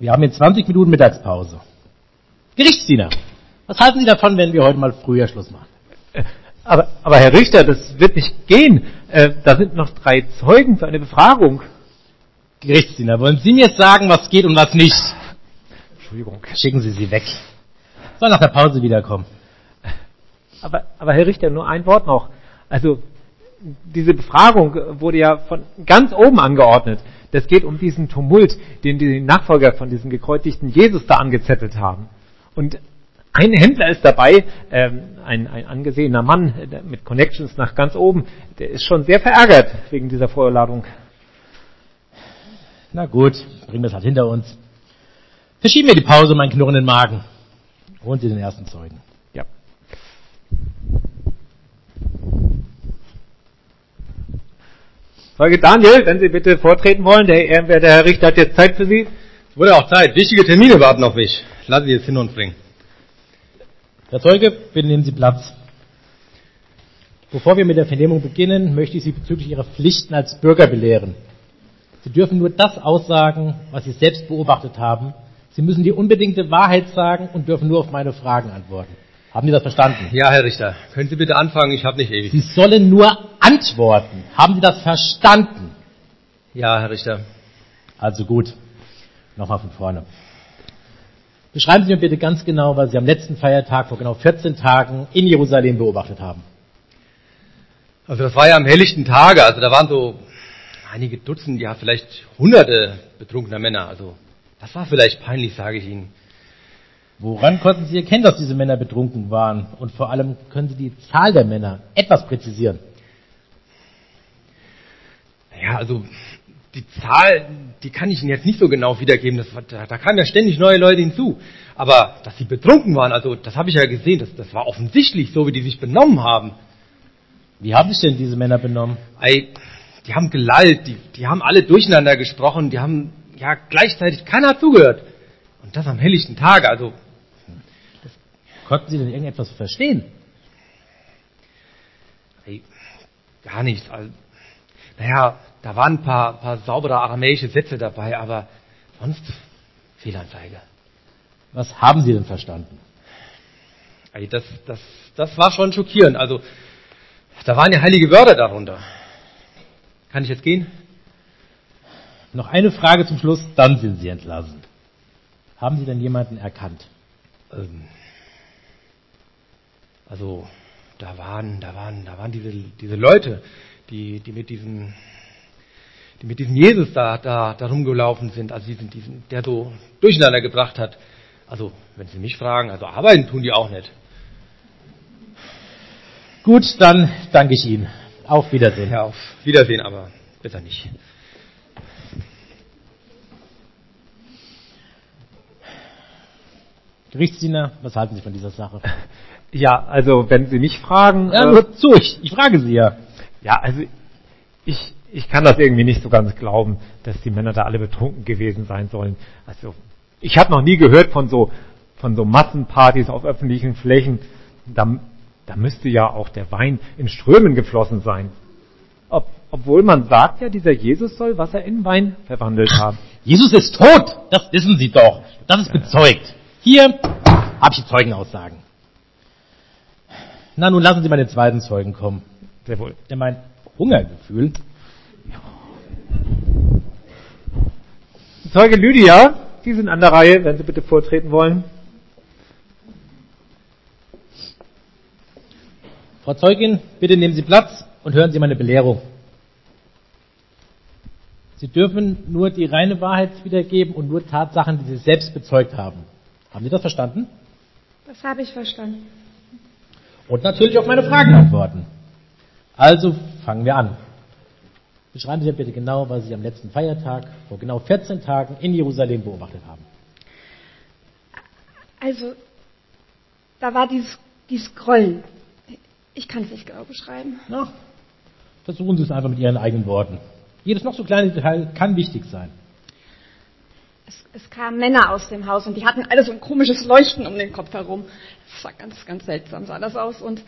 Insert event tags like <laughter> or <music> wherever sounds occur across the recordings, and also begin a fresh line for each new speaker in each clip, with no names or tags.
Wir haben in 20 Minuten Mittagspause. Gerichtsdiener, was halten Sie davon, wenn wir heute mal früher Schluss machen?
Aber, aber Herr Richter, das wird nicht gehen. Äh, da sind noch drei Zeugen für eine Befragung.
Gerichtsdiener, wollen Sie mir sagen, was geht und was nicht?
Entschuldigung.
Schicken Sie sie weg. Soll nach der Pause wiederkommen.
Aber, aber Herr Richter, nur ein Wort noch. Also, diese Befragung wurde ja von ganz oben angeordnet. Das geht um diesen Tumult, den die Nachfolger von diesem gekreuzigten Jesus da angezettelt haben. Und ein Händler ist dabei, ähm, ein, ein angesehener Mann äh, mit Connections nach ganz oben, der ist schon sehr verärgert wegen dieser Vorladung.
Na gut, bringen wir es halt hinter uns. Verschieben wir die Pause, meinen knurrenden Magen. Holen Sie den ersten Zeugen.
Ja. Zeuge Daniel, wenn Sie bitte vortreten wollen, der ehrenwerte Herr Richter hat jetzt Zeit für Sie.
Es wurde auch Zeit. Wichtige Termine warten auf mich. Lassen Sie jetzt hin und bringen.
Herr Zeuge, bitte nehmen Sie Platz. Bevor wir mit der Vernehmung beginnen, möchte ich Sie bezüglich Ihrer Pflichten als Bürger belehren. Sie dürfen nur das aussagen, was Sie selbst beobachtet haben. Sie müssen die unbedingte Wahrheit sagen und dürfen nur auf meine Fragen antworten. Haben Sie das verstanden?
Ja, Herr Richter. Können Sie bitte anfangen? Ich habe nicht ewig.
Sie sollen nur antworten. Haben Sie das verstanden?
Ja, Herr Richter.
Also gut. Nochmal von vorne. Beschreiben Sie mir bitte ganz genau, was Sie am letzten Feiertag vor genau 14 Tagen in Jerusalem beobachtet haben.
Also das war ja am helllichten Tage. Also da waren so einige Dutzend, ja vielleicht hunderte betrunkener Männer. Also das war vielleicht peinlich, sage ich Ihnen.
Woran konnten Sie erkennen, dass diese Männer betrunken waren? Und vor allem können Sie die Zahl der Männer etwas präzisieren?
Ja, also die Zahl, die kann ich Ihnen jetzt nicht so genau wiedergeben. Das, da, da kamen ja ständig neue Leute hinzu. Aber dass sie betrunken waren, also das habe ich ja gesehen, das, das war offensichtlich, so wie die sich benommen haben.
Wie haben sich denn diese Männer benommen?
Ey, die haben gelallt, die, die haben alle durcheinander gesprochen, die haben ja gleichzeitig keiner zugehört. Und das am helllichten Tage, also
Konnten Sie denn irgendetwas verstehen?
ey, gar nichts. Also, naja, da waren ein paar, paar saubere aramäische Sätze dabei, aber sonst Fehlanzeige.
Was haben Sie denn verstanden?
Ey, das, das, das war schon schockierend. Also, da waren ja heilige Wörter darunter. Kann ich jetzt gehen?
Noch eine Frage zum Schluss, dann sind Sie entlassen. Haben Sie denn jemanden erkannt?
Ähm, also, da waren, da waren, da waren diese, diese Leute, die, die mit diesem, die mit diesem Jesus da, da, da rumgelaufen sind, also diesen, diesen, der so durcheinander gebracht hat. Also, wenn Sie mich fragen, also arbeiten tun die auch nicht.
Gut, dann danke ich Ihnen. Auf Wiedersehen.
Ja, auf Wiedersehen, aber besser nicht.
Gerichtsdiener, was halten Sie von dieser Sache? <laughs>
Ja, also wenn Sie mich fragen.
Ja,
äh,
nur zu, ich, ich frage Sie ja.
Ja, also ich, ich kann das irgendwie nicht so ganz glauben, dass die Männer da alle betrunken gewesen sein sollen. Also ich habe noch nie gehört von so von so Massenpartys auf öffentlichen Flächen. Da, da müsste ja auch der Wein in Strömen geflossen sein. Ob, obwohl man sagt ja, dieser Jesus soll Wasser in Wein verwandelt haben.
Jesus ist tot, das wissen Sie doch. Das ist bezeugt. Hier habe ich die Zeugenaussagen. Na, nun lassen Sie meine zweiten Zeugen kommen.
Sehr wohl.
Der mein Hungergefühl.
Zeuge Lydia, Sie sind an der Reihe, wenn Sie bitte vortreten wollen.
Frau Zeugin, bitte nehmen Sie Platz und hören Sie meine Belehrung. Sie dürfen nur die reine Wahrheit wiedergeben und nur Tatsachen, die Sie selbst bezeugt haben. Haben Sie das verstanden?
Das habe ich verstanden.
Und natürlich auf meine Fragen antworten. Also fangen wir an. Beschreiben Sie bitte genau, was Sie am letzten Feiertag vor genau 14 Tagen in Jerusalem beobachtet haben.
Also, da war dieses, dieses Grollen. Ich kann es nicht genau beschreiben.
Na, versuchen Sie es einfach mit Ihren eigenen Worten. Jedes noch so kleine Detail kann wichtig sein.
Es, es kamen Männer aus dem Haus und die hatten alle so ein komisches Leuchten um den Kopf herum. Das war ganz, ganz seltsam, sah das aus. Und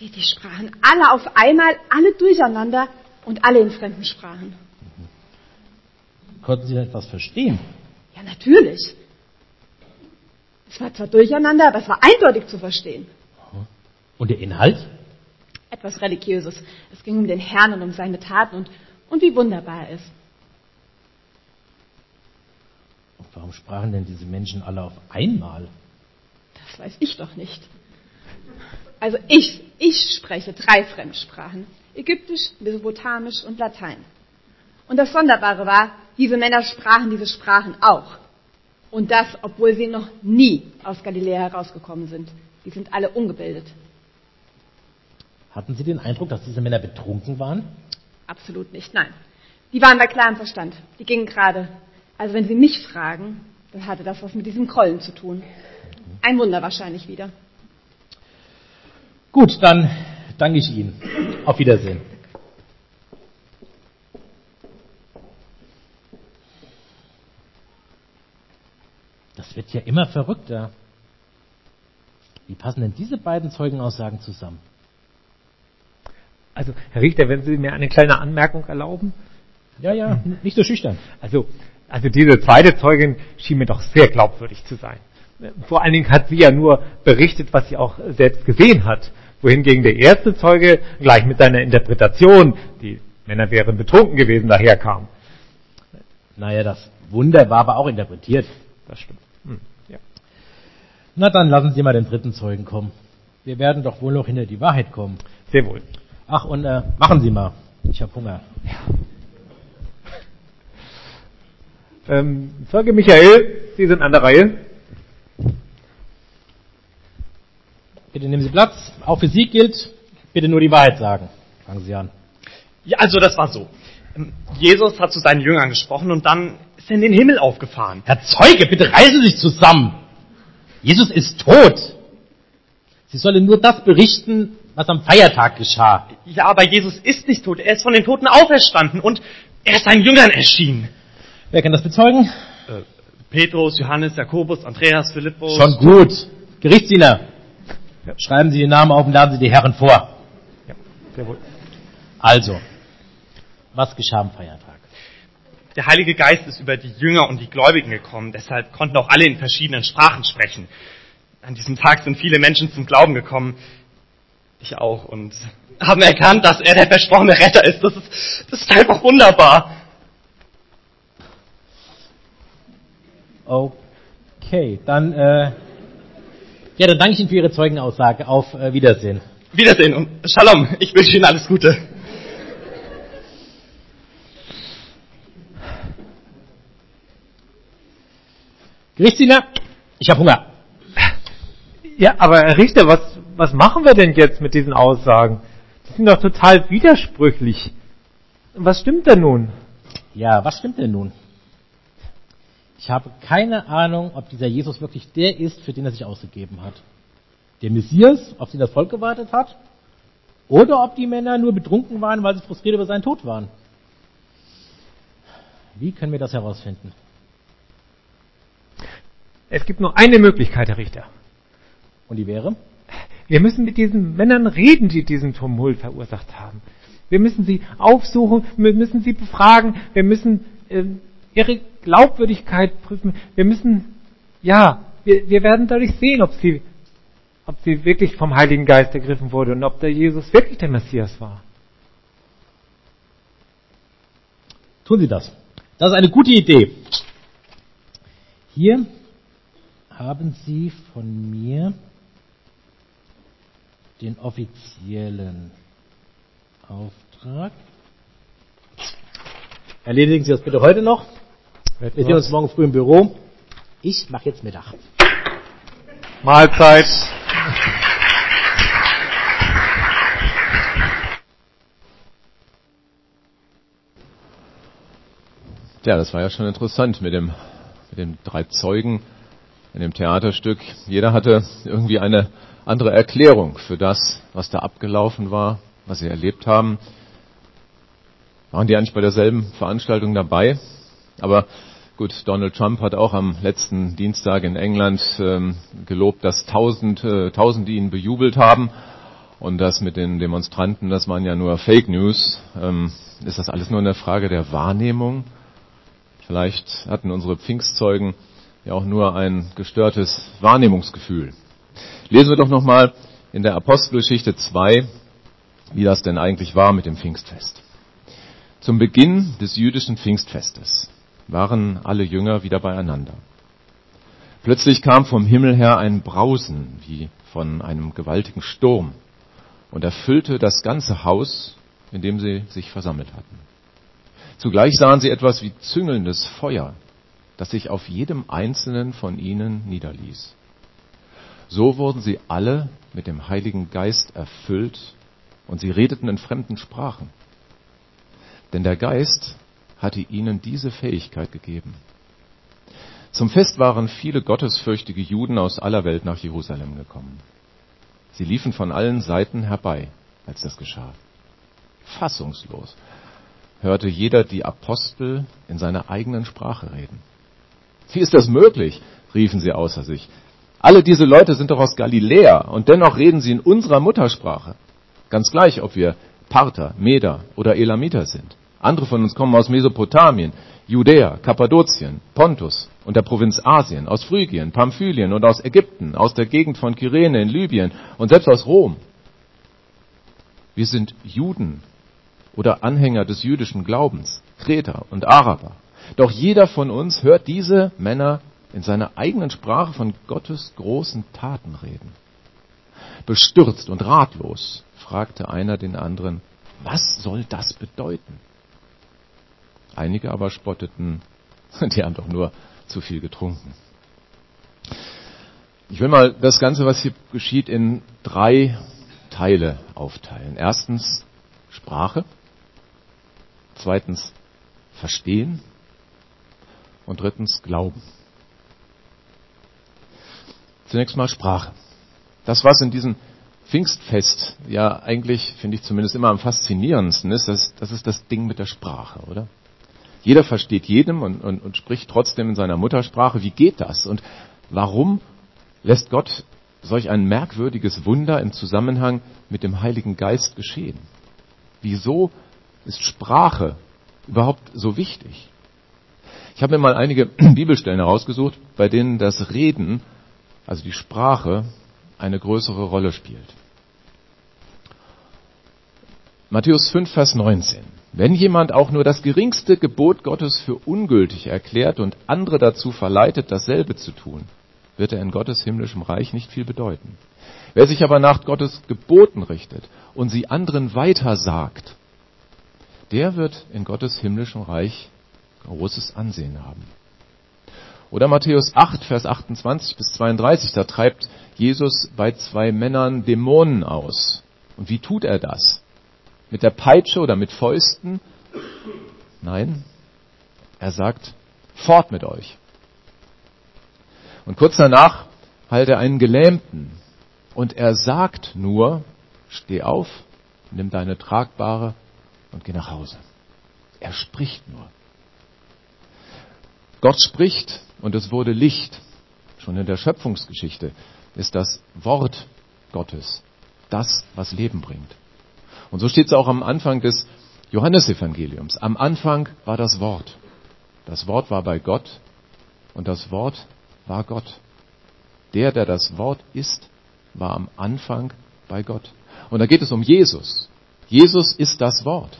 die, die sprachen alle auf einmal, alle durcheinander und alle in fremden Sprachen.
Konnten Sie etwas verstehen?
Ja, natürlich. Es war zwar durcheinander, aber es war eindeutig zu verstehen.
Und der Inhalt?
Etwas Religiöses. Es ging um den Herrn und um seine Taten und, und wie wunderbar er ist.
Und warum sprachen denn diese Menschen alle auf einmal?
Das weiß ich doch nicht. Also ich, ich spreche drei Fremdsprachen. Ägyptisch, Mesopotamisch und Latein. Und das Sonderbare war, diese Männer sprachen diese Sprachen auch. Und das, obwohl sie noch nie aus Galiläa herausgekommen sind. Die sind alle ungebildet.
Hatten Sie den Eindruck, dass diese Männer betrunken waren?
Absolut nicht, nein. Die waren bei klarem Verstand. Die gingen gerade. Also wenn Sie mich fragen, dann hatte das was mit diesen Krollen zu tun. Ein Wunder wahrscheinlich wieder.
Gut, dann danke ich Ihnen. Auf Wiedersehen. Das wird ja immer verrückter. Wie passen denn diese beiden Zeugenaussagen zusammen?
Also, Herr Richter, wenn Sie mir eine kleine Anmerkung erlauben.
Ja, ja, nicht so schüchtern.
Also, also diese zweite Zeugin schien mir doch sehr glaubwürdig zu sein. Vor allen Dingen hat sie ja nur berichtet, was sie auch selbst gesehen hat. Wohingegen der erste Zeuge gleich mit seiner Interpretation, die Männer wären betrunken gewesen, daherkam.
Naja, das Wunder war aber auch interpretiert.
Das stimmt. Hm, ja.
Na dann lassen Sie mal den dritten Zeugen kommen. Wir werden doch wohl noch hinter die Wahrheit kommen.
Sehr wohl.
Ach, und äh, machen Sie mal. Ich habe Hunger.
Ähm, Zeuge Michael, Sie sind an der Reihe.
Bitte nehmen Sie Platz. Auch für Sie gilt, bitte nur die Wahrheit sagen. Fangen Sie an.
Ja, also das war so. Ähm, Jesus hat zu seinen Jüngern gesprochen und dann ist er in den Himmel aufgefahren.
Herr Zeuge, bitte reißen Sie sich zusammen. Jesus ist tot. Sie sollen nur das berichten, was am Feiertag geschah.
Ja, aber Jesus ist nicht tot. Er ist von den Toten auferstanden und er ist seinen Jüngern erschienen.
Wer kann das bezeugen?
Äh, Petrus, Johannes, Jakobus, Andreas, Philippus.
Schon gut. Gerichtsdiener. Schreiben Sie den Namen auf und laden Sie die Herren vor.
Ja, sehr wohl.
Also, was geschah am Feiertag?
Der Heilige Geist ist über die Jünger und die Gläubigen gekommen. Deshalb konnten auch alle in verschiedenen Sprachen sprechen. An diesem Tag sind viele Menschen zum Glauben gekommen. Ich auch. Und haben erkannt, dass er der versprochene Retter ist. Das ist, das ist einfach wunderbar.
Okay, dann, äh, ja, dann danke ich Ihnen für Ihre Zeugenaussage. Auf äh, Wiedersehen.
Wiedersehen und Shalom. Ich wünsche Ihnen alles Gute.
Gerichtsdiener, ich habe Hunger.
Ja, aber Herr Richter, was, was machen wir denn jetzt mit diesen Aussagen? Die sind doch total widersprüchlich. Was stimmt denn nun?
Ja, was stimmt denn nun? Ich habe keine Ahnung, ob dieser Jesus wirklich der ist, für den er sich ausgegeben hat. Der Messias, auf den das Volk gewartet hat, oder ob die Männer nur betrunken waren, weil sie frustriert über seinen Tod waren. Wie können wir das herausfinden?
Es gibt nur eine Möglichkeit, Herr Richter.
Und die wäre?
Wir müssen mit diesen Männern reden, die diesen Tumult verursacht haben. Wir müssen sie aufsuchen, wir müssen sie befragen, wir müssen äh, ihre Glaubwürdigkeit prüfen. Wir müssen, ja, wir, wir werden dadurch sehen, ob sie, ob sie wirklich vom Heiligen Geist ergriffen wurde und ob der Jesus wirklich der Messias war.
Tun Sie das. Das ist eine gute Idee. Hier haben Sie von mir den offiziellen Auftrag. Erledigen Sie das bitte heute noch. Wir sehen uns morgen früh im Büro. Ich mache jetzt Mittag.
Mahlzeit.
Ja, das war ja schon interessant mit dem, mit den drei Zeugen in dem Theaterstück. Jeder hatte irgendwie eine andere Erklärung für das, was da abgelaufen war, was sie erlebt haben. Waren die eigentlich bei derselben Veranstaltung dabei? Aber gut, Donald Trump hat auch am letzten Dienstag in England ähm, gelobt, dass tausend, äh, Tausende ihn bejubelt haben. Und das mit den Demonstranten, das waren ja nur Fake News. Ähm, ist das alles nur eine Frage der Wahrnehmung? Vielleicht hatten unsere Pfingstzeugen ja auch nur ein gestörtes Wahrnehmungsgefühl. Lesen wir doch nochmal in der Apostelgeschichte 2, wie das denn eigentlich war mit dem Pfingstfest. Zum Beginn des jüdischen Pfingstfestes waren alle Jünger wieder beieinander. Plötzlich kam vom Himmel her ein Brausen wie von einem gewaltigen Sturm und erfüllte das ganze Haus, in dem sie sich versammelt hatten. Zugleich sahen sie etwas wie züngelndes Feuer, das sich auf jedem einzelnen von ihnen niederließ. So wurden sie alle mit dem Heiligen Geist erfüllt und sie redeten in fremden Sprachen. Denn der Geist hatte ihnen diese Fähigkeit gegeben. Zum Fest waren viele gottesfürchtige Juden aus aller Welt nach Jerusalem gekommen. Sie liefen von allen Seiten herbei, als das geschah. Fassungslos hörte jeder die Apostel in seiner eigenen Sprache reden. Wie ist das möglich? riefen sie außer sich. Alle diese Leute sind doch aus Galiläa und dennoch reden sie in unserer Muttersprache. Ganz gleich, ob wir Parther, Meder oder Elamiter sind. Andere von uns kommen aus Mesopotamien, Judäa, Kappadokien, Pontus und der Provinz Asien, aus Phrygien, Pamphylien und aus Ägypten, aus der Gegend von Kyrene in Libyen und selbst aus Rom. Wir sind Juden oder Anhänger des jüdischen Glaubens, Kreter und Araber. Doch jeder von uns hört diese Männer in seiner eigenen Sprache von Gottes großen Taten reden. Bestürzt und ratlos fragte einer den anderen, was soll das bedeuten? Einige aber spotteten, <laughs> die haben doch nur zu viel getrunken. Ich will mal das Ganze, was hier geschieht, in drei Teile aufteilen. Erstens Sprache, zweitens Verstehen und drittens Glauben. Zunächst mal Sprache. Das, was in diesem Pfingstfest ja eigentlich, finde ich zumindest immer am faszinierendsten ist, das, das ist das Ding mit der Sprache, oder? Jeder versteht jedem und, und, und spricht trotzdem in seiner Muttersprache. Wie geht das? Und warum lässt Gott solch ein merkwürdiges Wunder im Zusammenhang mit dem Heiligen Geist geschehen? Wieso ist Sprache überhaupt so wichtig? Ich habe mir mal einige <clears throat> Bibelstellen herausgesucht, bei denen das Reden, also die Sprache, eine größere Rolle spielt. Matthäus 5, Vers 19. Wenn jemand auch nur das geringste Gebot Gottes für ungültig erklärt und andere dazu verleitet, dasselbe zu tun, wird er in Gottes himmlischem Reich nicht viel bedeuten. Wer sich aber nach Gottes Geboten richtet und sie anderen weitersagt, der wird in Gottes himmlischem Reich großes Ansehen haben. Oder Matthäus 8, Vers 28 bis 32, da treibt Jesus bei zwei Männern Dämonen aus. Und wie tut er das? Mit der Peitsche oder mit Fäusten? Nein, er sagt, fort mit euch. Und kurz danach heilt er einen Gelähmten. Und er sagt nur, steh auf, nimm deine tragbare und geh nach Hause. Er spricht nur. Gott spricht und es wurde Licht. Schon in der Schöpfungsgeschichte ist das Wort Gottes das, was Leben bringt. Und so steht es auch am Anfang des Johannesevangeliums. Am Anfang war das Wort. Das Wort war bei Gott und das Wort war Gott. Der, der das Wort ist, war am Anfang bei Gott. Und da geht es um Jesus. Jesus ist das Wort.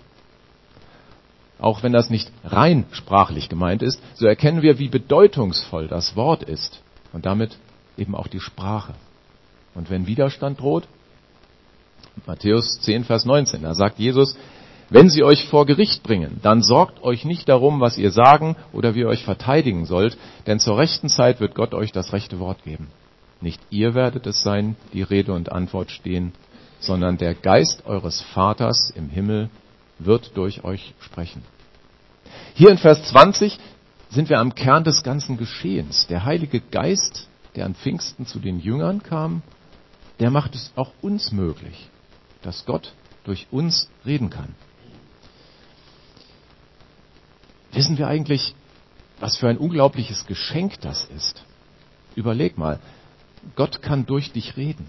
Auch wenn das nicht rein sprachlich gemeint ist, so erkennen wir, wie bedeutungsvoll das Wort ist und damit eben auch die Sprache. Und wenn Widerstand droht, Matthäus 10, Vers 19. Da sagt Jesus, wenn sie euch vor Gericht bringen, dann sorgt euch nicht darum, was ihr sagen oder wie ihr euch verteidigen sollt, denn zur rechten Zeit wird Gott euch das rechte Wort geben. Nicht ihr werdet es sein, die Rede und Antwort stehen, sondern der Geist eures Vaters im Himmel wird durch euch sprechen. Hier in Vers 20 sind wir am Kern des ganzen Geschehens. Der Heilige Geist, der an Pfingsten zu den Jüngern kam, der macht es auch uns möglich, dass Gott durch uns reden kann. Wissen wir eigentlich, was für ein unglaubliches Geschenk das ist? Überleg mal, Gott kann durch dich reden.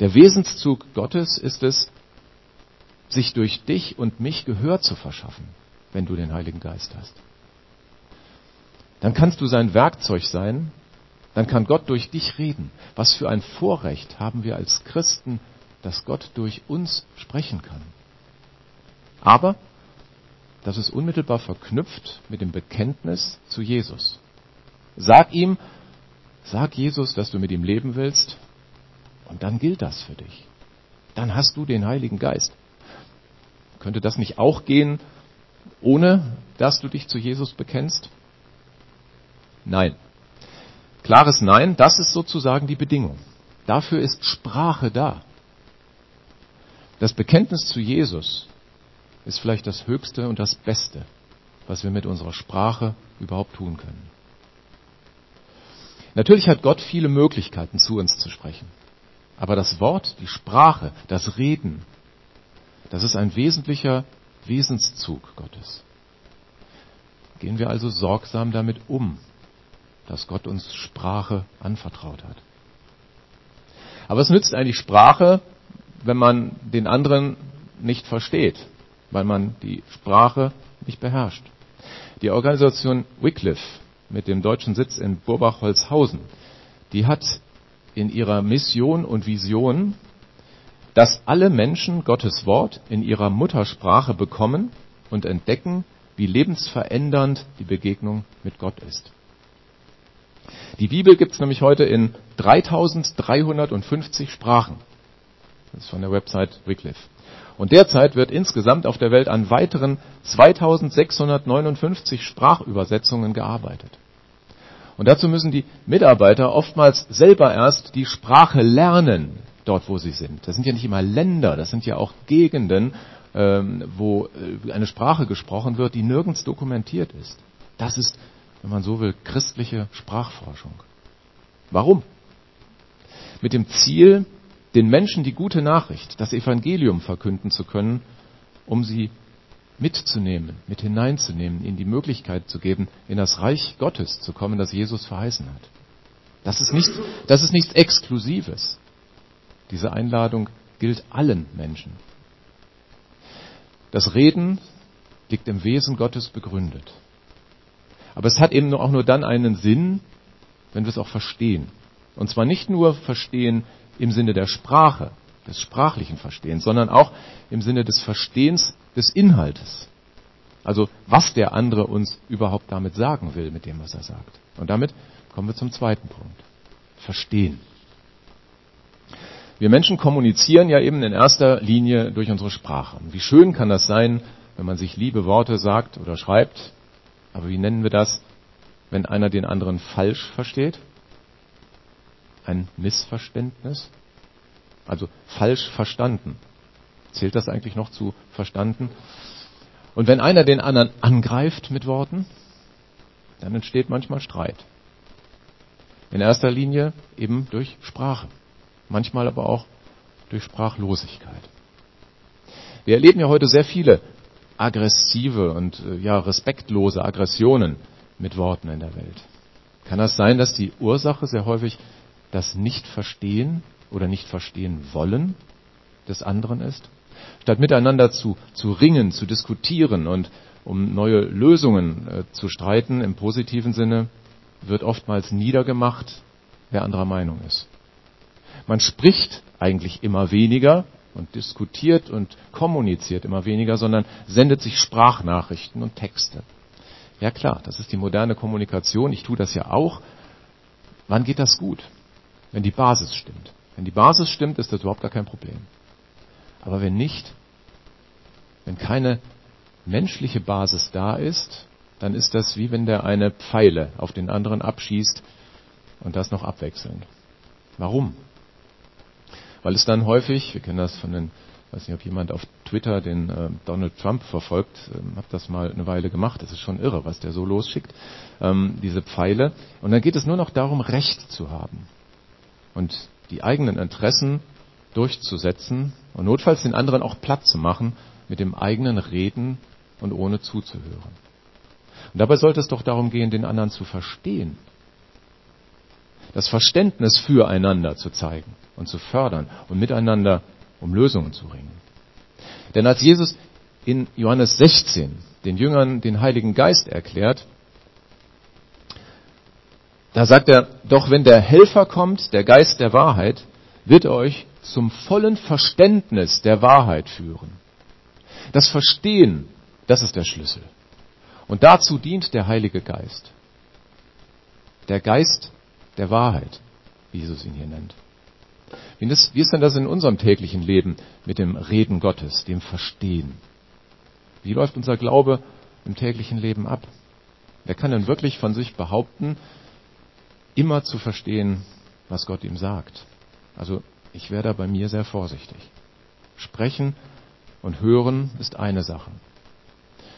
Der Wesenszug Gottes ist es, sich durch dich und mich Gehör zu verschaffen. wenn du den Heiligen Geist hast. Dann kannst du sein Werkzeug sein, dann kann Gott durch dich reden. Was für ein Vorrecht haben wir als Christen, dass Gott durch uns sprechen kann. Aber das ist unmittelbar verknüpft mit dem Bekenntnis zu Jesus. Sag ihm, sag Jesus, dass du mit ihm leben willst, und dann gilt das für dich. Dann hast du den Heiligen Geist. Könnte das nicht auch gehen, ohne dass du dich zu Jesus bekennst? Nein. Klares Nein, das ist sozusagen die Bedingung. Dafür ist Sprache da. Das Bekenntnis zu Jesus ist vielleicht das Höchste und das Beste, was wir mit unserer Sprache überhaupt tun können. Natürlich hat Gott viele Möglichkeiten, zu uns zu sprechen. Aber das Wort, die Sprache, das Reden, das ist ein wesentlicher Wesenszug Gottes. Gehen wir also sorgsam damit um, dass Gott uns Sprache anvertraut hat. Aber es nützt eigentlich Sprache, wenn man den anderen nicht versteht, weil man die Sprache nicht beherrscht. Die Organisation Wycliffe mit dem deutschen Sitz in Burbach-Holzhausen, die hat in ihrer Mission und Vision, dass alle Menschen Gottes Wort in ihrer Muttersprache bekommen und entdecken, wie lebensverändernd die Begegnung mit Gott ist. Die Bibel gibt es nämlich heute in 3350 Sprachen. Das ist von der Website Wycliffe. Und derzeit wird insgesamt auf der Welt an weiteren 2659 Sprachübersetzungen gearbeitet. Und dazu müssen die Mitarbeiter oftmals selber erst die Sprache lernen, dort wo sie sind. Das sind ja nicht immer Länder, das sind ja auch Gegenden, ähm, wo äh, eine Sprache gesprochen wird, die nirgends dokumentiert ist. Das ist, wenn man so will, christliche Sprachforschung. Warum? Mit dem Ziel, den Menschen die gute Nachricht, das Evangelium verkünden zu können, um sie mitzunehmen, mit hineinzunehmen, ihnen die Möglichkeit zu geben, in das Reich Gottes zu kommen, das Jesus verheißen hat. Das ist nichts, das ist nichts Exklusives. Diese Einladung gilt allen Menschen. Das Reden liegt im Wesen Gottes begründet. Aber es hat eben auch nur dann einen Sinn, wenn wir es auch verstehen. Und zwar nicht nur verstehen im Sinne der Sprache, des sprachlichen Verstehens, sondern auch im Sinne des Verstehens des Inhaltes. Also was der andere uns überhaupt damit sagen will, mit dem, was er sagt. Und damit kommen wir zum zweiten Punkt. Verstehen. Wir Menschen kommunizieren ja eben in erster Linie durch unsere Sprache. Wie schön kann das sein, wenn man sich liebe Worte sagt oder schreibt. Aber wie nennen wir das, wenn einer den anderen falsch versteht? Ein Missverständnis? Also falsch verstanden. Zählt das eigentlich noch zu verstanden? Und wenn einer den anderen angreift mit Worten, dann entsteht manchmal Streit. In erster Linie eben durch Sprache. Manchmal aber auch durch Sprachlosigkeit. Wir erleben ja heute sehr viele aggressive und äh, ja respektlose Aggressionen mit Worten in der Welt. Kann das sein, dass die Ursache sehr häufig das Nicht-Verstehen oder nicht verstehen wollen des anderen ist? Statt miteinander zu, zu ringen, zu diskutieren und um neue Lösungen äh, zu streiten im positiven Sinne, wird oftmals niedergemacht, wer anderer Meinung ist. Man spricht eigentlich immer weniger und diskutiert und kommuniziert immer weniger, sondern sendet sich Sprachnachrichten und Texte. Ja klar, das ist die moderne Kommunikation. Ich tue das ja auch. Wann geht das gut? Wenn die Basis stimmt. Wenn die Basis stimmt, ist das überhaupt gar kein Problem. Aber wenn nicht, wenn keine menschliche Basis da ist, dann ist das wie wenn der eine Pfeile auf den anderen abschießt und das noch abwechselnd. Warum? Weil es dann häufig, wir kennen das von den, weiß nicht, ob jemand auf Twitter den äh, Donald Trump verfolgt, ähm, habe das mal eine Weile gemacht, das ist schon irre, was der so losschickt, ähm, diese Pfeile. Und dann geht es nur noch darum, Recht zu haben. Und die eigenen Interessen durchzusetzen und notfalls den anderen auch platt zu machen mit dem eigenen Reden und ohne zuzuhören. Und dabei sollte es doch darum gehen, den anderen zu verstehen. Das Verständnis füreinander zu zeigen und zu fördern und miteinander um Lösungen zu ringen. Denn als Jesus in Johannes 16 den Jüngern den Heiligen Geist erklärt, da sagt er, doch wenn der Helfer kommt, der Geist der Wahrheit, wird er euch zum vollen Verständnis der Wahrheit führen. Das Verstehen, das ist der Schlüssel. Und dazu dient der Heilige Geist. Der Geist der Wahrheit, wie Jesus ihn hier nennt. Wie ist, denn das in unserem täglichen Leben mit dem Reden Gottes, dem Verstehen? Wie läuft unser Glaube im täglichen Leben ab? Wer kann denn wirklich von sich behaupten, immer zu verstehen, was Gott ihm sagt? Also ich wäre da bei mir sehr vorsichtig. Sprechen und hören ist eine Sache.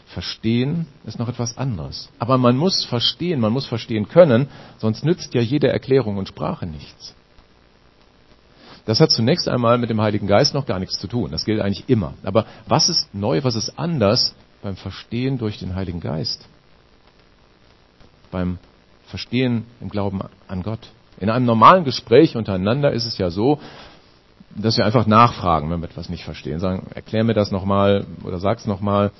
Verstehen ist noch etwas anderes. Aber man muss verstehen, man muss verstehen können, sonst nützt ja jede Erklärung und Sprache nichts. Das hat zunächst einmal mit dem Heiligen Geist noch gar nichts zu tun. Das gilt eigentlich immer. Aber was ist neu, was ist anders beim Verstehen durch den Heiligen Geist? Beim Verstehen im Glauben an Gott. In einem normalen Gespräch untereinander ist es ja so, dass wir einfach nachfragen, wenn wir etwas nicht verstehen. Sagen, erklär mir das nochmal oder sag's nochmal.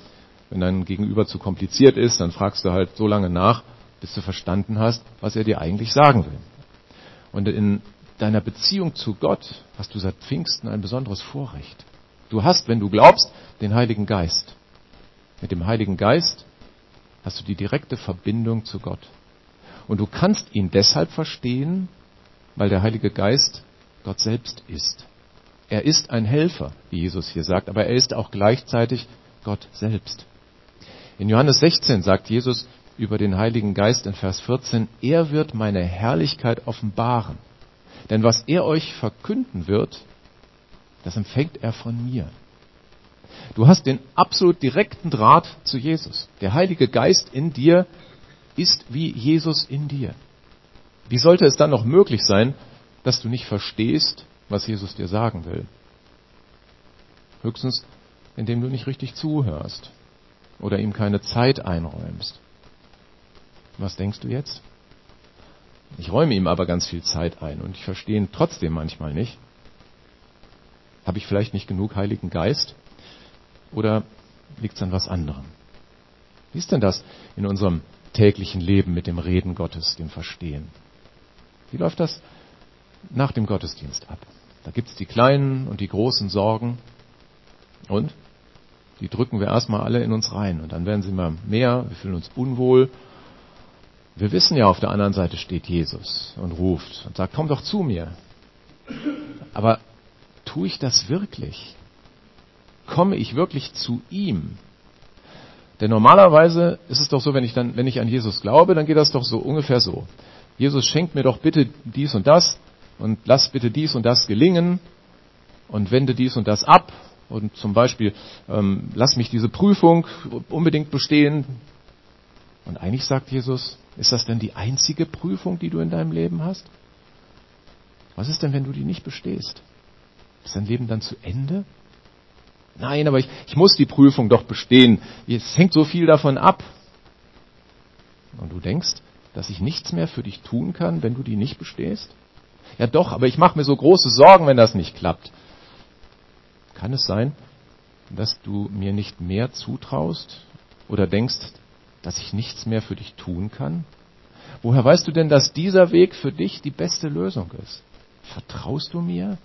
Wenn dein Gegenüber zu kompliziert ist, dann fragst du halt so lange nach, bis du verstanden hast, was er dir eigentlich sagen will. Und in deiner Beziehung zu Gott hast du seit Pfingsten ein besonderes Vorrecht. Du hast, wenn du glaubst, den Heiligen Geist. Mit dem Heiligen Geist hast du die direkte Verbindung zu Gott. Und du kannst ihn deshalb verstehen, weil der Heilige Geist Gott selbst ist. Er ist ein Helfer, wie Jesus hier sagt, aber er ist auch gleichzeitig Gott selbst. In Johannes 16 sagt Jesus über den Heiligen Geist in Vers 14, er wird meine Herrlichkeit offenbaren. Denn was er euch verkünden wird, das empfängt er von mir. Du hast den absolut direkten Draht zu Jesus. Der Heilige Geist in dir ist wie Jesus in dir. Wie sollte es dann noch möglich sein, dass du nicht verstehst, was Jesus dir sagen will? Höchstens, indem du nicht richtig zuhörst oder ihm keine Zeit einräumst. Was denkst du jetzt? Ich räume ihm aber ganz viel Zeit ein und ich verstehe ihn trotzdem manchmal nicht. Habe ich vielleicht nicht genug Heiligen Geist? Oder liegt es an was anderem? Wie ist denn das in unserem täglichen Leben mit dem Reden Gottes, dem Verstehen? Wie läuft das nach dem Gottesdienst ab? Da gibt es die kleinen und die großen Sorgen. Und? Die drücken wir erstmal alle in uns rein. Und dann werden sie immer mehr, wir fühlen uns unwohl wir wissen ja, auf der anderen Seite steht Jesus und ruft und sagt, komm doch zu mir. Aber tue ich das wirklich? Komme ich wirklich zu ihm? Denn normalerweise ist es doch so, wenn ich dann, wenn ich an Jesus glaube, dann geht das doch so ungefähr so. Jesus schenkt mir doch bitte dies und das und lass bitte dies und das gelingen und wende dies und das ab und zum Beispiel ähm, lass mich diese Prüfung unbedingt bestehen. Und eigentlich sagt Jesus, ist das denn die einzige Prüfung, die du in deinem Leben hast? Was ist denn, wenn du die nicht bestehst? Ist dein Leben dann zu Ende? Nein, aber ich, ich muss die Prüfung doch bestehen. Es hängt so viel davon ab. Und du denkst, dass ich nichts mehr für dich tun kann, wenn du die nicht bestehst? Ja doch, aber ich mache mir so große Sorgen, wenn das nicht klappt. Kann es sein, dass du mir nicht mehr zutraust oder denkst, dass ich nichts mehr für dich tun kann? Woher weißt du denn, dass dieser Weg für dich die beste Lösung ist? Vertraust du mir?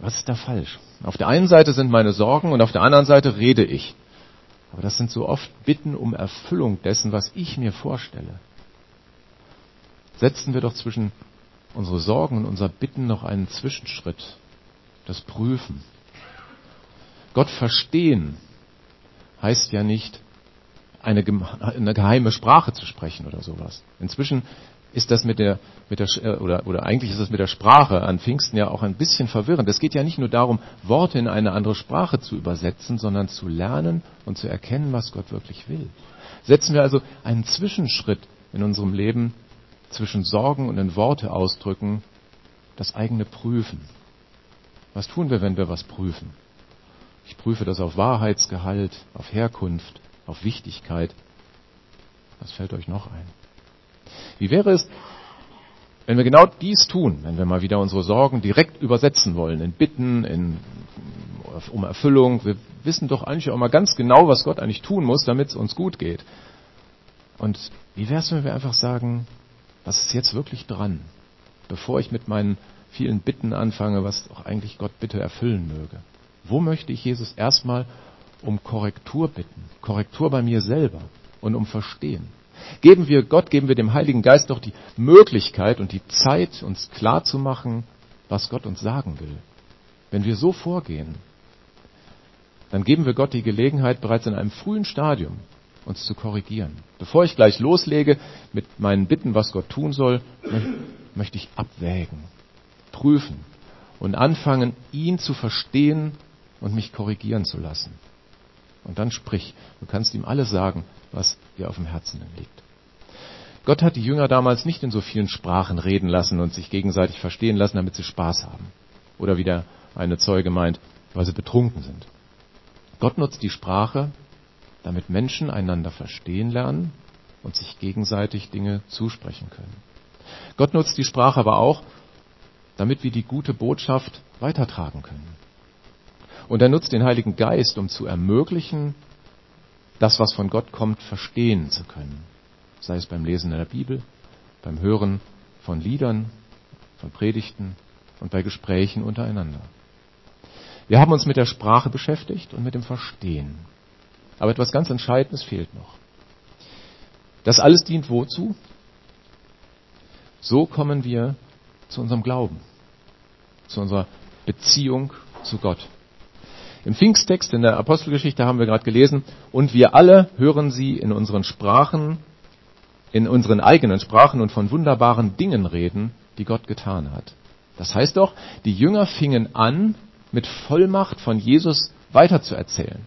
Was ist da falsch? Auf der einen Seite sind meine Sorgen und auf der anderen Seite rede ich. Aber das sind so oft Bitten um Erfüllung dessen, was ich mir vorstelle. Setzen wir doch zwischen unsere Sorgen und unser Bitten noch einen Zwischenschritt. Das Prüfen. Gott verstehen heißt ja nicht, eine, eine geheime Sprache zu sprechen oder sowas. Inzwischen ist das mit der, mit der äh, oder, oder eigentlich ist das mit der Sprache an Pfingsten ja auch ein bisschen verwirrend. Es geht ja nicht nur darum, Worte in eine andere Sprache zu übersetzen, sondern zu lernen und zu erkennen, was Gott wirklich will. Setzen wir also einen Zwischenschritt in unserem Leben zwischen Sorgen und in Worte ausdrücken, das eigene Prüfen. Was tun wir, wenn wir was prüfen? Ich prüfe das auf Wahrheitsgehalt, auf Herkunft, auf Wichtigkeit. Was fällt euch noch ein? Wie wäre es, wenn wir genau dies tun, wenn wir mal wieder unsere Sorgen direkt übersetzen wollen, in Bitten, in um Erfüllung. Wir wissen doch eigentlich auch mal ganz genau, was Gott eigentlich tun muss, damit es uns gut geht. Und wie wäre es, wenn wir einfach sagen, was ist jetzt wirklich dran, bevor ich mit meinen vielen Bitten anfange, was doch eigentlich Gott bitte erfüllen möge? Wo möchte ich Jesus erstmal um Korrektur bitten? Korrektur bei mir selber und um Verstehen. Geben wir Gott, geben wir dem Heiligen Geist doch die Möglichkeit und die Zeit, uns klarzumachen, was Gott uns sagen will. Wenn wir so vorgehen, dann geben wir Gott die Gelegenheit, bereits in einem frühen Stadium uns zu korrigieren. Bevor ich gleich loslege mit meinen Bitten, was Gott tun soll, möchte ich abwägen, prüfen und anfangen, ihn zu verstehen und mich korrigieren zu lassen. Und dann sprich, du kannst ihm alles sagen, was dir auf dem Herzen liegt. Gott hat die Jünger damals nicht in so vielen Sprachen reden lassen und sich gegenseitig verstehen lassen, damit sie Spaß haben. Oder wie der eine Zeuge meint, weil sie betrunken sind. Gott nutzt die Sprache, damit Menschen einander verstehen lernen und sich gegenseitig Dinge zusprechen können. Gott nutzt die Sprache aber auch, damit wir die gute Botschaft weitertragen können. Und er nutzt den Heiligen Geist, um zu ermöglichen, das, was von Gott kommt, verstehen zu können. Sei es beim Lesen der Bibel, beim Hören von Liedern, von Predigten und bei Gesprächen untereinander. Wir haben uns mit der Sprache beschäftigt und mit dem Verstehen. Aber etwas ganz Entscheidendes fehlt noch. Das alles dient wozu? So kommen wir zu unserem Glauben, zu unserer Beziehung zu Gott. Im Pfingsttext in der Apostelgeschichte haben wir gerade gelesen, und wir alle hören sie in unseren Sprachen, in unseren eigenen Sprachen und von wunderbaren Dingen reden, die Gott getan hat. Das heißt doch, die Jünger fingen an, mit Vollmacht von Jesus weiterzuerzählen.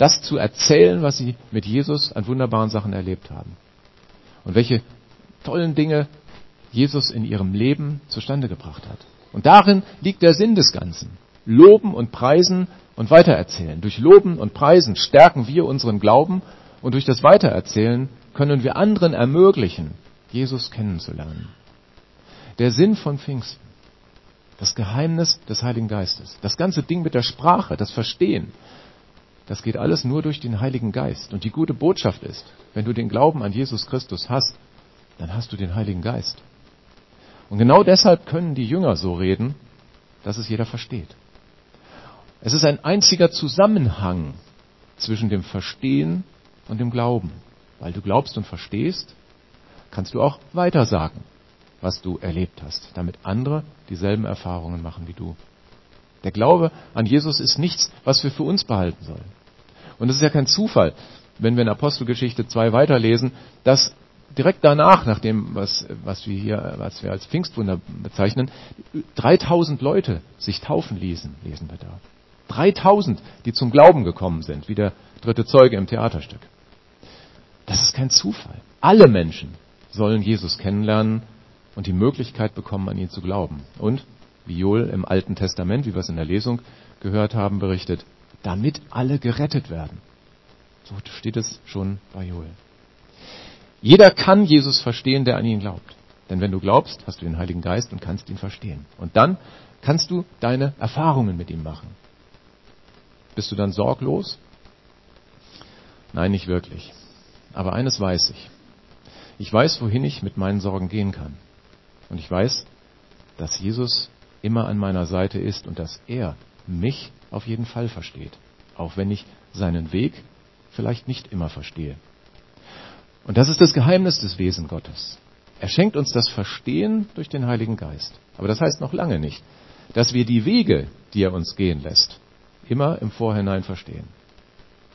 Das zu erzählen, was sie mit Jesus an wunderbaren Sachen erlebt haben. Und welche tollen Dinge Jesus in ihrem Leben zustande gebracht hat. Und darin liegt der Sinn des Ganzen. Loben und preisen und weitererzählen. Durch Loben und Preisen stärken wir unseren Glauben und durch das Weitererzählen können wir anderen ermöglichen, Jesus kennenzulernen. Der Sinn von Pfingsten, das Geheimnis des Heiligen Geistes, das ganze Ding mit der Sprache, das Verstehen, das geht alles nur durch den Heiligen Geist. Und die gute Botschaft ist, wenn du den Glauben an Jesus Christus hast, dann hast du den Heiligen Geist. Und genau deshalb können die Jünger so reden, dass es jeder versteht. Es ist ein einziger Zusammenhang zwischen dem Verstehen und dem Glauben. Weil du glaubst und verstehst, kannst du auch weitersagen, was du erlebt hast, damit andere dieselben Erfahrungen machen wie du. Der Glaube an Jesus ist nichts, was wir für uns behalten sollen. Und es ist ja kein Zufall, wenn wir in Apostelgeschichte 2 weiterlesen, dass direkt danach, nach dem, was, was wir hier, was wir als Pfingstwunder bezeichnen, 3000 Leute sich taufen ließen, lesen wir da. 3000, die zum Glauben gekommen sind, wie der dritte Zeuge im Theaterstück. Das ist kein Zufall. Alle Menschen sollen Jesus kennenlernen und die Möglichkeit bekommen, an ihn zu glauben. Und, wie Joel im Alten Testament, wie wir es in der Lesung gehört haben, berichtet, damit alle gerettet werden. So steht es schon bei Joel. Jeder kann Jesus verstehen, der an ihn glaubt. Denn wenn du glaubst, hast du den Heiligen Geist und kannst ihn verstehen. Und dann kannst du deine Erfahrungen mit ihm machen. Bist du dann sorglos? Nein, nicht wirklich. Aber eines weiß ich. Ich weiß, wohin ich mit meinen Sorgen gehen kann. Und ich weiß, dass Jesus immer an meiner Seite ist und dass er mich auf jeden Fall versteht. Auch wenn ich seinen Weg vielleicht nicht immer verstehe. Und das ist das Geheimnis des Wesen Gottes. Er schenkt uns das Verstehen durch den Heiligen Geist. Aber das heißt noch lange nicht, dass wir die Wege, die er uns gehen lässt, immer im Vorhinein verstehen.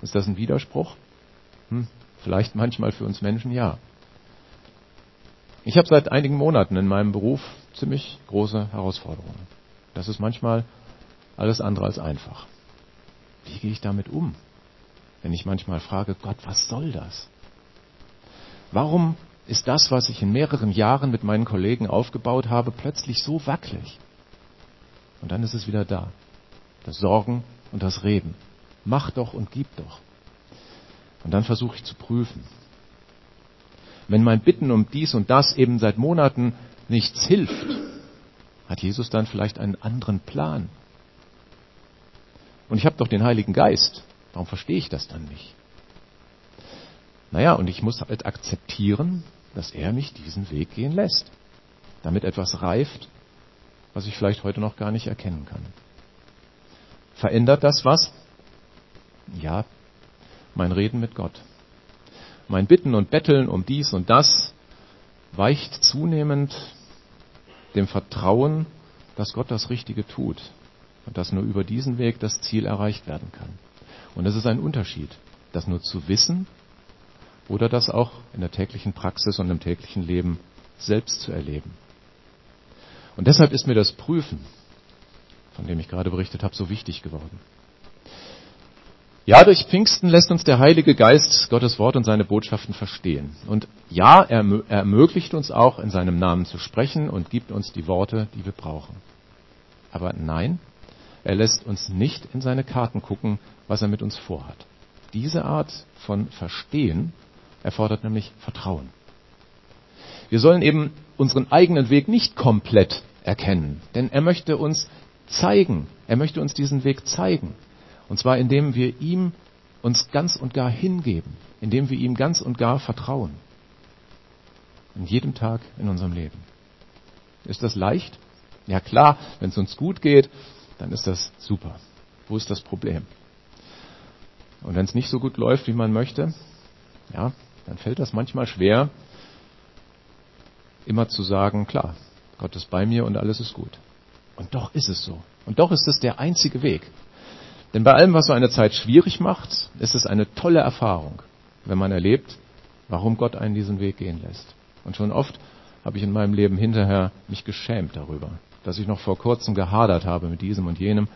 Ist das ein Widerspruch? Hm, vielleicht manchmal für uns Menschen ja. Ich habe seit einigen Monaten in meinem Beruf ziemlich große Herausforderungen. Das ist manchmal alles andere als einfach. Wie gehe ich damit um? Wenn ich manchmal frage, Gott, was soll das? Warum ist das, was ich in mehreren Jahren mit meinen Kollegen aufgebaut habe, plötzlich so wackelig? Und dann ist es wieder da. Das Sorgen und das Reden. Mach doch und gib doch. Und dann versuche ich zu prüfen. Wenn mein Bitten um dies und das eben seit Monaten nichts hilft, hat Jesus dann vielleicht einen anderen Plan? Und ich habe doch den Heiligen Geist. Warum verstehe ich das dann nicht? Naja, und ich muss halt akzeptieren, dass er mich diesen Weg gehen lässt, damit etwas reift, was ich vielleicht heute noch gar nicht erkennen kann. Verändert das was? Ja, mein Reden mit Gott. Mein Bitten und Betteln um dies und das weicht zunehmend dem Vertrauen, dass Gott das Richtige tut und dass nur über diesen Weg das Ziel erreicht werden kann. Und es ist ein Unterschied, das nur zu wissen oder das auch in der täglichen Praxis und im täglichen Leben selbst zu erleben. Und deshalb ist mir das Prüfen, von dem ich gerade berichtet habe, so wichtig geworden. Ja, durch Pfingsten lässt uns der Heilige Geist Gottes Wort und seine Botschaften verstehen. Und ja, er, er ermöglicht uns auch, in seinem Namen zu sprechen und gibt uns die Worte, die wir brauchen. Aber nein, er lässt uns nicht in seine Karten gucken, was er mit uns vorhat. Diese Art von Verstehen erfordert nämlich Vertrauen. Wir sollen eben unseren eigenen Weg nicht komplett erkennen, denn er möchte uns zeigen, er möchte uns diesen Weg zeigen. Und zwar indem wir ihm uns ganz und gar hingeben, indem wir ihm ganz und gar vertrauen. In jedem Tag in unserem Leben. Ist das leicht? Ja klar, wenn es uns gut geht, dann ist das super. Wo ist das Problem? Und wenn es nicht so gut läuft, wie man möchte, ja, dann fällt das manchmal schwer, immer zu sagen, klar, Gott ist bei mir und alles ist gut. Und doch ist es so. Und doch ist es der einzige Weg. Denn bei allem, was so eine Zeit schwierig macht, ist es eine tolle Erfahrung, wenn man erlebt, warum Gott einen diesen Weg gehen lässt. Und schon oft habe ich in meinem Leben hinterher mich geschämt darüber, dass ich noch vor kurzem gehadert habe mit diesem und jenem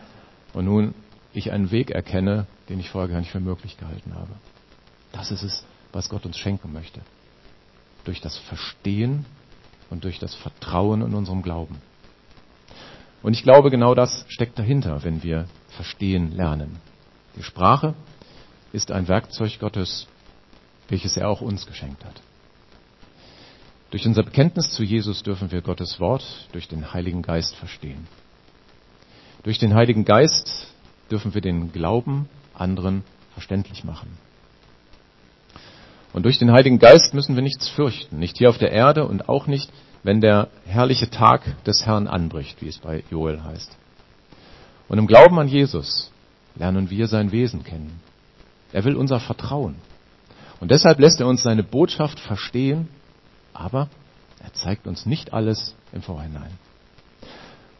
und nun ich einen Weg erkenne, den ich vorher gar nicht für möglich gehalten habe. Das ist es, was Gott uns schenken möchte. Durch das Verstehen und durch das Vertrauen in unserem Glauben. Und ich glaube, genau das steckt dahinter, wenn wir verstehen lernen. Die Sprache ist ein Werkzeug Gottes, welches er auch uns geschenkt hat. Durch unser Bekenntnis zu Jesus dürfen wir Gottes Wort durch den Heiligen Geist verstehen. Durch den Heiligen Geist dürfen wir den Glauben anderen verständlich machen. Und durch den Heiligen Geist müssen wir nichts fürchten, nicht hier auf der Erde und auch nicht, wenn der herrliche Tag des Herrn anbricht, wie es bei Joel heißt. Und im Glauben an Jesus lernen wir sein Wesen kennen. Er will unser Vertrauen. Und deshalb lässt er uns seine Botschaft verstehen, aber er zeigt uns nicht alles im Vorhinein.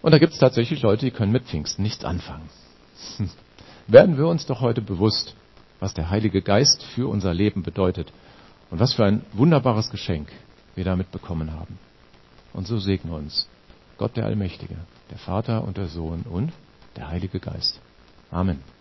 Und da gibt es tatsächlich Leute, die können mit Pfingsten nichts anfangen. <laughs> Werden wir uns doch heute bewusst, was der Heilige Geist für unser Leben bedeutet und was für ein wunderbares Geschenk wir damit bekommen haben. Und so segne uns Gott der Allmächtige, der Vater und der Sohn und der Heilige Geist. Amen.